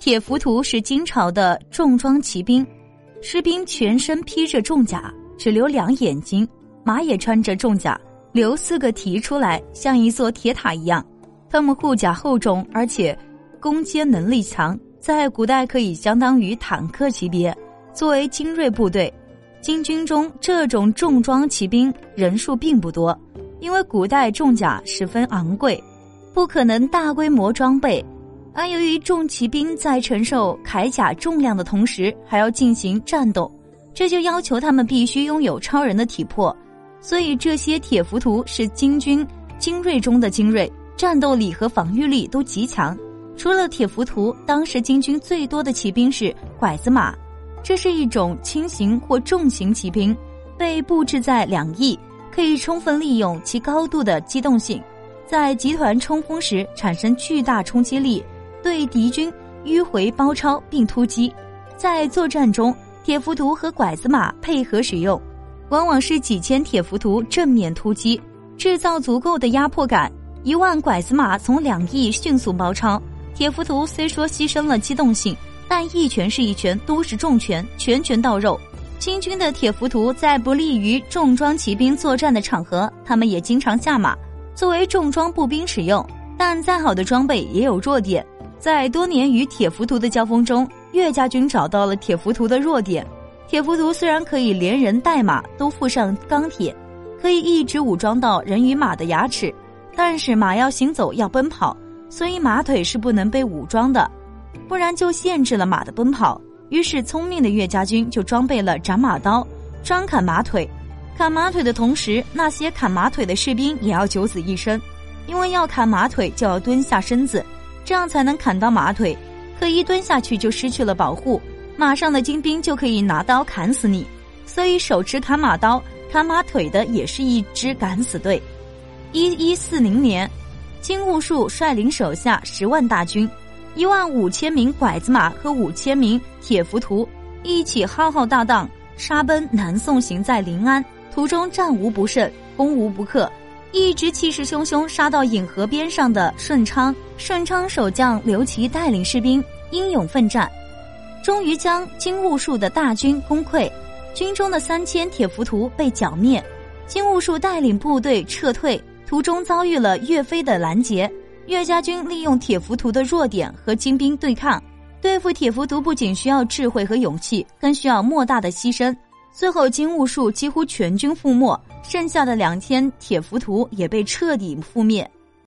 铁浮屠是金朝的重装骑兵，士兵全身披着重甲，只留两眼睛；马也穿着重甲，留四个蹄出来，像一座铁塔一样。他们护甲厚重，而且攻坚能力强，在古代可以相当于坦克级别。作为精锐部队，金军中这种重装骑兵人数并不多，因为古代重甲十分昂贵，不可能大规模装备。而由于重骑兵在承受铠甲重量的同时，还要进行战斗，这就要求他们必须拥有超人的体魄。所以这些铁浮屠是金军精锐中的精锐。战斗力和防御力都极强。除了铁浮屠，当时金军最多的骑兵是拐子马，这是一种轻型或重型骑兵，被布置在两翼，可以充分利用其高度的机动性，在集团冲锋时产生巨大冲击力，对敌军迂回包抄并突击。在作战中，铁浮屠和拐子马配合使用，往往是几千铁浮屠正面突击，制造足够的压迫感。一万拐子马从两翼迅速包抄，铁浮屠虽说牺牲了机动性，但一拳是一拳，都是重拳，拳拳到肉。清军的铁浮屠在不利于重装骑兵作战的场合，他们也经常下马作为重装步兵使用。但再好的装备也有弱点，在多年与铁浮屠的交锋中，岳家军找到了铁浮屠的弱点。铁浮屠虽然可以连人带马都附上钢铁，可以一直武装到人与马的牙齿。但是马要行走要奔跑，所以马腿是不能被武装的，不然就限制了马的奔跑。于是聪明的岳家军就装备了斩马刀，专砍马腿。砍马腿的同时，那些砍马腿的士兵也要九死一生，因为要砍马腿就要蹲下身子，这样才能砍到马腿。可一蹲下去就失去了保护，马上的精兵就可以拿刀砍死你。所以手持砍马刀砍马腿的也是一支敢死队。一一四零年，金兀术率领手下十万大军，一万五千名拐子马和五千名铁浮屠，一起浩浩荡荡杀奔南宋，行在临安，途中战无不胜，攻无不克，一直气势汹汹杀到颍河边上的顺昌。顺昌守将刘琦带领士兵英勇奋战，终于将金兀术的大军攻溃，军中的三千铁浮屠被剿灭，金兀术带领部队撤退。途中遭遇了岳飞的拦截，岳家军利用铁浮屠的弱点和金兵对抗。对付铁浮屠不仅需要智慧和勇气，更需要莫大的牺牲。最后金兀术几乎全军覆没，剩下的两千铁浮屠也被彻底覆灭。